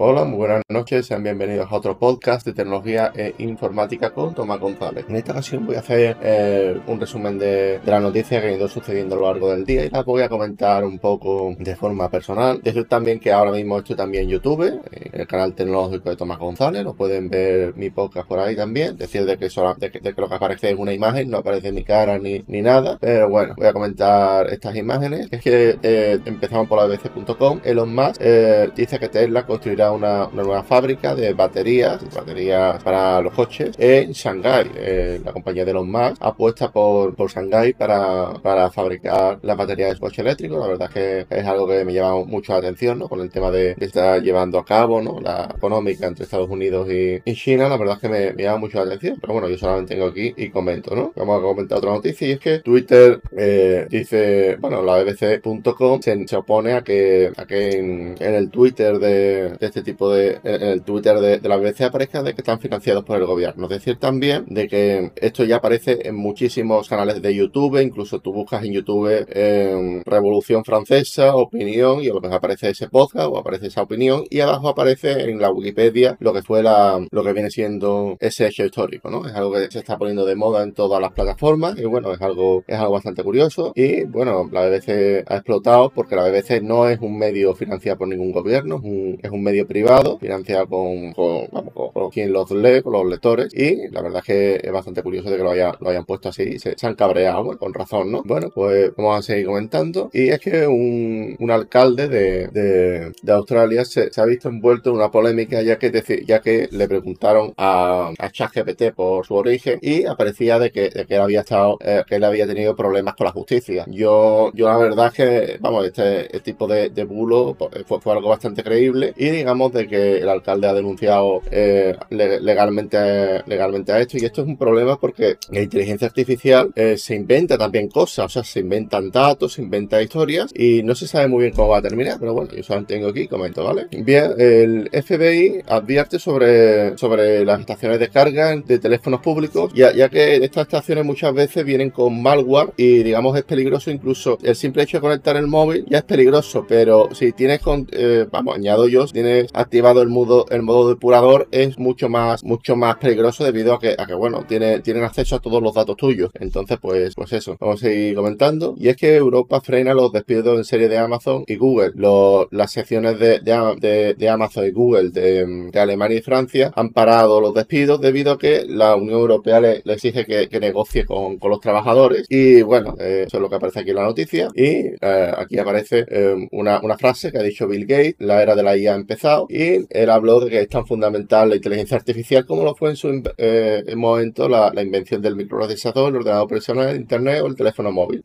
Hola, muy buenas noches, sean bienvenidos a otro podcast de tecnología e informática con Tomás González. En esta ocasión voy a hacer eh, un resumen de, de las noticias que han ido sucediendo a lo largo del día y las voy a comentar un poco de forma personal. Decir también que ahora mismo estoy también en YouTube, en el canal tecnológico de Tomás González, lo pueden ver mi podcast por ahí también. Decir de que, solo, de que, de que lo que aparece es una imagen, no aparece mi cara ni, ni nada, pero bueno, voy a comentar estas imágenes. Es que eh, empezamos por la bbc.com. Elon Musk eh, dice que Tesla construirá una, nueva fábrica de baterías, baterías para los coches en Shanghái. Eh, la compañía de Elon Musk apuesta por, por Shanghái para, para fabricar las baterías de coche eléctrico. La verdad es que es algo que me llama mucho la atención, ¿no? Con el tema de que está llevando a cabo, ¿no? La económica entre Estados Unidos y, China, la verdad es que me, me, llama mucho la atención. Pero bueno, yo solamente tengo aquí y comento, ¿no? Vamos a comentar otra noticia y es que Twitter eh, dice, bueno, la bbc.com se, opone a que, a que en, en el Twitter de, de, este tipo de, en el Twitter de, de, la BBC aparezca de que están financiados por el gobierno. Es decir, también de que esto ya aparece en muchísimos canales de YouTube, incluso tú buscas en YouTube eh, Revolución Francesa, opinión, y lo que aparece ese podcast o aparece esa opinión, y abajo aparece en la Wikipedia lo que fue la, lo que viene siendo ese hecho histórico, ¿no? Es algo que se está poniendo de moda en todas las plataformas, y bueno, es algo, es algo bastante curioso, y bueno, la BBC ha explotado porque la BBC no es un medio financiado por ningún gobierno, es un, es un medio privado, financiado con, vamos, con, quien los lee, con los lectores, y la verdad es que es bastante curioso de que lo, haya, lo hayan puesto así, se, han cabreado, con razón, ¿no? Bueno, pues vamos a seguir comentando, y es que un, un alcalde de, de, de Australia se, ha visto envuelto en una polémica ya que, decir, ya que le preguntaron a, a ChatGPT por su origen y aparecía de que, que él había estado, eh, que él había tenido problemas con la justicia. Yo, yo la verdad es que, vamos, este, este tipo de, de bulo pues, fue, algo bastante creíble y digamos de que el alcalde ha denunciado eh, legalmente, legalmente a esto y esto es un problema porque la inteligencia artificial eh, se inventa también cosas, o sea, se inventan datos, se inventa historias y no se sabe muy bien cómo va a terminar, pero bueno, yo solamente tengo aquí comento, ¿vale? Bien, el FBI advierte sobre, sobre las estaciones de carga de teléfonos públicos, ya, ya que estas estaciones muchas veces vienen con malware y digamos es peligroso incluso el simple hecho de conectar el móvil ya es peligroso, pero si tienes con, eh, vamos, añado yo, si tienes activado el modo, el modo depurador es mucho más, mucho más peligroso debido a que, a que bueno, tiene, tienen acceso a todos los datos tuyos. Entonces, pues, pues eso, vamos a seguir comentando. Y es que Europa frena los despidos en serie de Amazon y Google. Las secciones de, de, Amazon y Google de, Alemania y Francia han parado los despidos debido a que la Unión Europea le, le exige que, que, negocie con, con, los trabajadores. Y bueno, eh, eso es lo que aparece aquí en la noticia. Y eh, aquí aparece eh, una, una frase que ha dicho Bill Gates, la era de la IA ha empezado. Y él habló de que es tan fundamental la inteligencia artificial como lo fue en su momento la, invención del microprocesador, el ordenador personal, el internet o el teléfono móvil.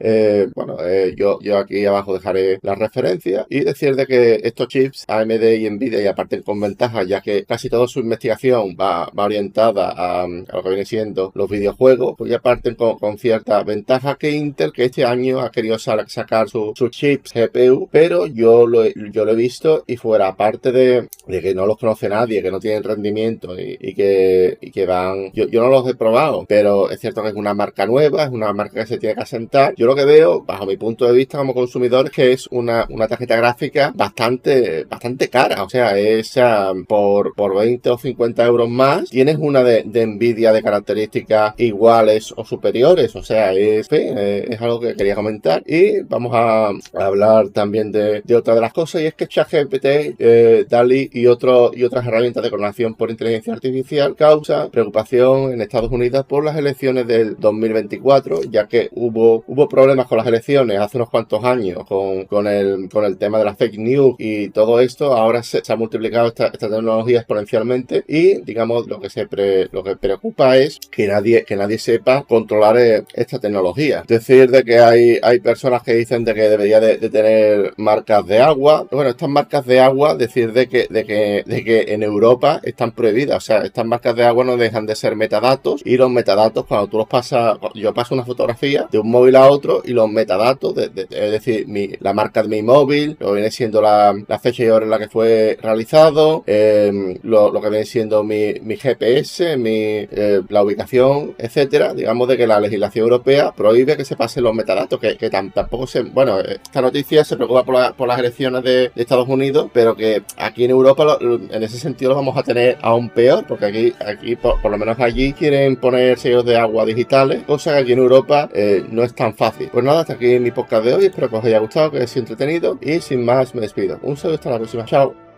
bueno, yo, yo aquí abajo dejaré la referencia y decir de que estos chips AMD y Nvidia ya parten con ventaja ya que casi toda su investigación va, orientada a, lo que viene siendo los videojuegos, pues ya parten con, con, cierta ventaja que Intel que este año ha querido sacar sus su chips GPU, pero yo yo lo he visto y fuera aparte de, de, que no los conoce nadie, que no tienen rendimiento y, que, y que van, yo, yo no los he probado, pero es cierto que es una marca nueva, es una marca que se tiene que asentar. Yo lo que veo, bajo mi punto de vista como consumidor, es que es una, una tarjeta gráfica bastante, bastante cara. O sea, es por, por 20 o 50 euros más. Tienes una de, de Nvidia de características iguales o superiores. O sea, es, eh, es algo que quería comentar. Y vamos a, hablar también de, de, otra de las cosas. Y es que ChatGPT, eh, Y, otro, y otras herramientas de coronación por inteligencia artificial causa preocupación en Estados Unidos por las elecciones del 2024, ya que hubo, hubo problemas con las elecciones hace unos cuantos años con, con, el, con el tema de las fake news y todo esto. Ahora se, se ha multiplicado esta, esta, tecnología exponencialmente y, digamos, lo que se pre, lo que preocupa es que nadie, que nadie sepa controlar eh, esta tecnología. Es decir, de que hay, hay personas que dicen de que debería de, de tener marcas de agua. Bueno, estas marcas de agua, decir de que, de que, de que en Europa están prohibidas. O sea, estas marcas de agua no dejan de ser metadatos y los metadatos cuando tú los pasas, yo paso una fotografía de un móvil a otro y los metadatos, de, es decir, mi, la marca de mi móvil, lo que viene siendo la, fecha y hora en la que fue realizado, eh, lo, que viene siendo mi, mi GPS, mi, eh, la ubicación, etcétera. Digamos de que la legislación europea prohíbe que se pasen los metadatos, que, que tampoco se, bueno, esta noticia se preocupa por, la, por las elecciones de, Estados Unidos, pero que aquí en Europa en ese sentido lo vamos a tener aún peor, porque aquí, aquí por, lo menos allí quieren poner sellos de agua digitales, cosa que aquí en Europa eh, no es tan fácil. Pues nada, hasta aquí mi podcast de hoy, espero que os haya gustado, que haya sido entretenido y sin más me despido. Un saludo hasta la próxima, chao.